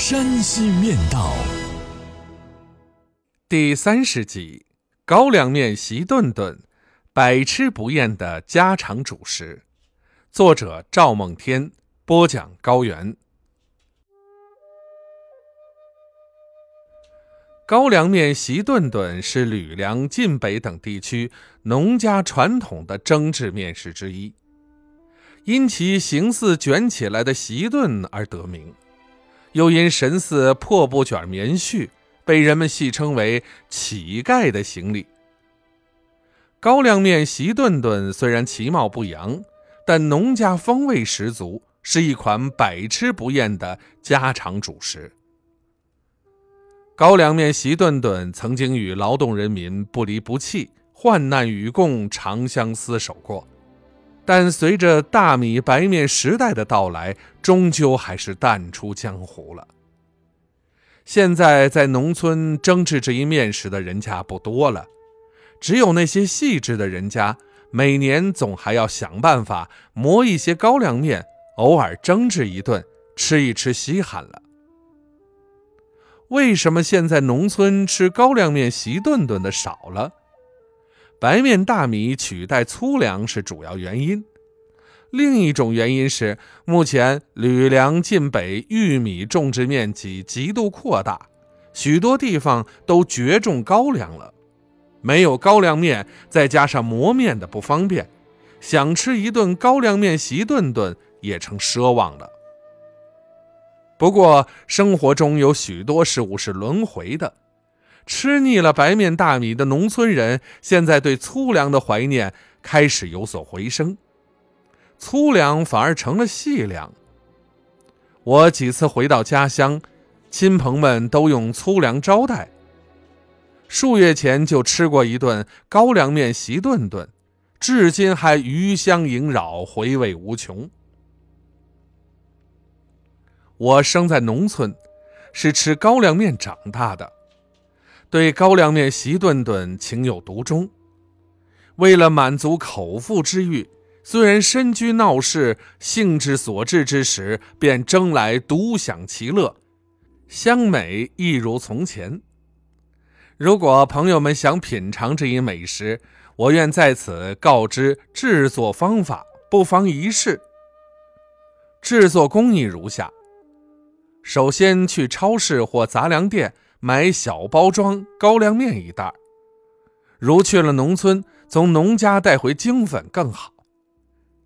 山西面道》第三十集：高粱面席顿顿，百吃不厌的家常主食。作者：赵梦天，播讲：高原。高粱面席顿顿是吕梁、晋北等地区农家传统的蒸制面食之一。因其形似卷起来的席顿而得名，又因神似破布卷棉絮，被人们戏称为“乞丐的行李”。高粱面席顿顿虽然其貌不扬，但农家风味十足，是一款百吃不厌的家常主食。高粱面席顿顿曾经与劳动人民不离不弃，患难与共，长相厮守过。但随着大米白面时代的到来，终究还是淡出江湖了。现在在农村蒸制这一面食的人家不多了，只有那些细致的人家，每年总还要想办法磨一些高粱面，偶尔蒸制一顿，吃一吃稀罕了。为什么现在农村吃高粱面席顿顿的少了？白面大米取代粗粮是主要原因，另一种原因是目前吕梁晋北玉米种植面积极度扩大，许多地方都绝种高粱了，没有高粱面，再加上磨面的不方便，想吃一顿高粱面席顿顿也成奢望了。不过生活中有许多事物是轮回的。吃腻了白面大米的农村人，现在对粗粮的怀念开始有所回升，粗粮反而成了细粮。我几次回到家乡，亲朋们都用粗粮招待。数月前就吃过一顿高粱面席顿顿，至今还余香萦绕，回味无穷。我生在农村，是吃高粱面长大的。对高粱面席顿顿情有独钟，为了满足口腹之欲，虽然身居闹市，兴之所至之时，便争来独享其乐，香美亦如从前。如果朋友们想品尝这一美食，我愿在此告知制作方法，不妨一试。制作工艺如下：首先去超市或杂粮店。买小包装高粱面一袋，如去了农村，从农家带回精粉更好。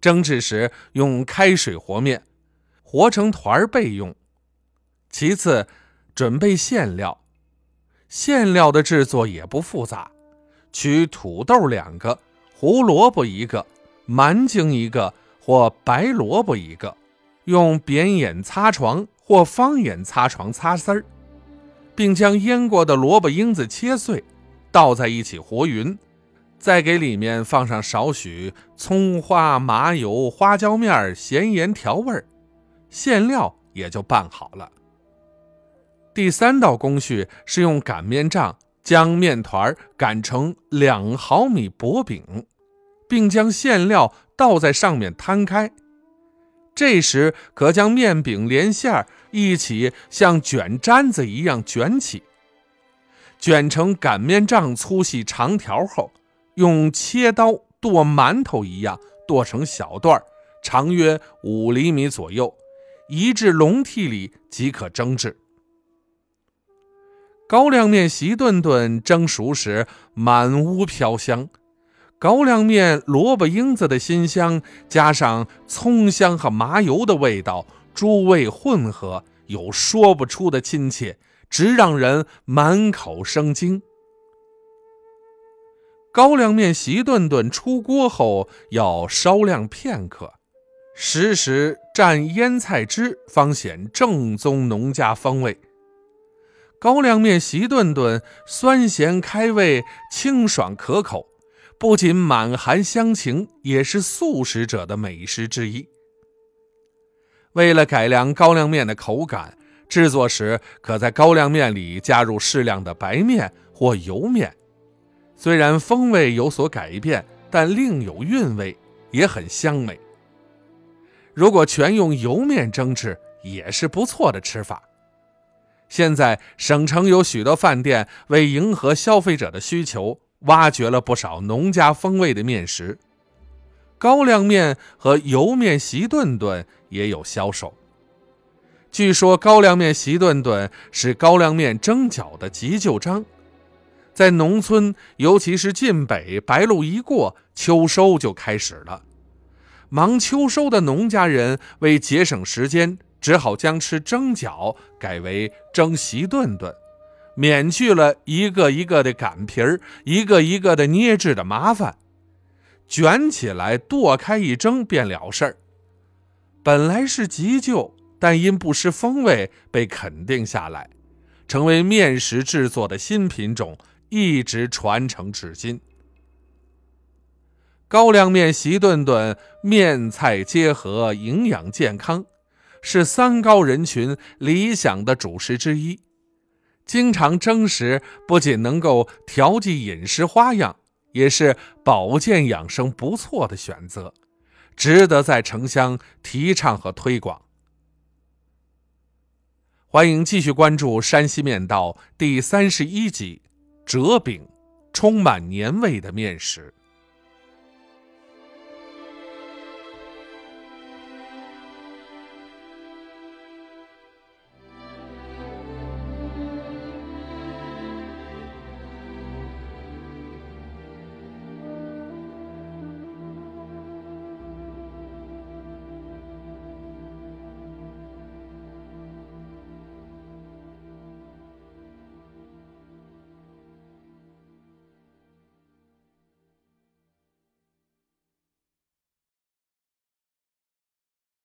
蒸制时用开水和面，和成团备用。其次，准备馅料。馅料的制作也不复杂，取土豆两个，胡萝卜一个，蛮荆一个或白萝卜一个，用扁眼擦床或方眼擦床擦丝儿。并将腌过的萝卜缨子切碎，倒在一起和匀，再给里面放上少许葱花、麻油、花椒面、咸盐调味儿，馅料也就拌好了。第三道工序是用擀面杖将面团擀成两毫米薄饼，并将馅料倒在上面摊开。这时，可将面饼连馅儿一起像卷毡子一样卷起，卷成擀面杖粗细长条后，用切刀剁馒头一样剁成小段儿，长约五厘米左右，移至笼屉里即可蒸制。高粱面席顿顿蒸熟时，满屋飘香。高粱面、萝卜缨子的辛香，加上葱香和麻油的味道，诸味混合，有说不出的亲切，直让人满口生津。高粱面席顿顿出锅后，要稍晾片刻，时时蘸腌菜汁，方显正宗农家风味。高粱面席顿顿，酸咸开胃，清爽可口，不仅满含乡情，也是素食者的美食之一。为了改良高粱面的口感，制作时可在高粱面里加入适量的白面或油面。虽然风味有所改变，但另有韵味，也很香美。如果全用油面蒸制，也是不错的吃法。现在省城有许多饭店为迎合消费者的需求，挖掘了不少农家风味的面食。高粱面和油面席顿顿也有销售。据说高粱面席顿顿是高粱面蒸饺的急救章，在农村，尤其是晋北，白露一过，秋收就开始了。忙秋收的农家人为节省时间。只好将吃蒸饺改为蒸席顿顿，免去了一个一个的擀皮儿、一个一个的捏制的麻烦，卷起来剁开一蒸便了事儿。本来是急救，但因不失风味被肯定下来，成为面食制作的新品种，一直传承至今。高粱面席顿顿，面菜结合，营养健康。是三高人群理想的主食之一，经常蒸食不仅能够调剂饮食花样，也是保健养生不错的选择，值得在城乡提倡和推广。欢迎继续关注《山西面道》第三十一集：折饼，充满年味的面食。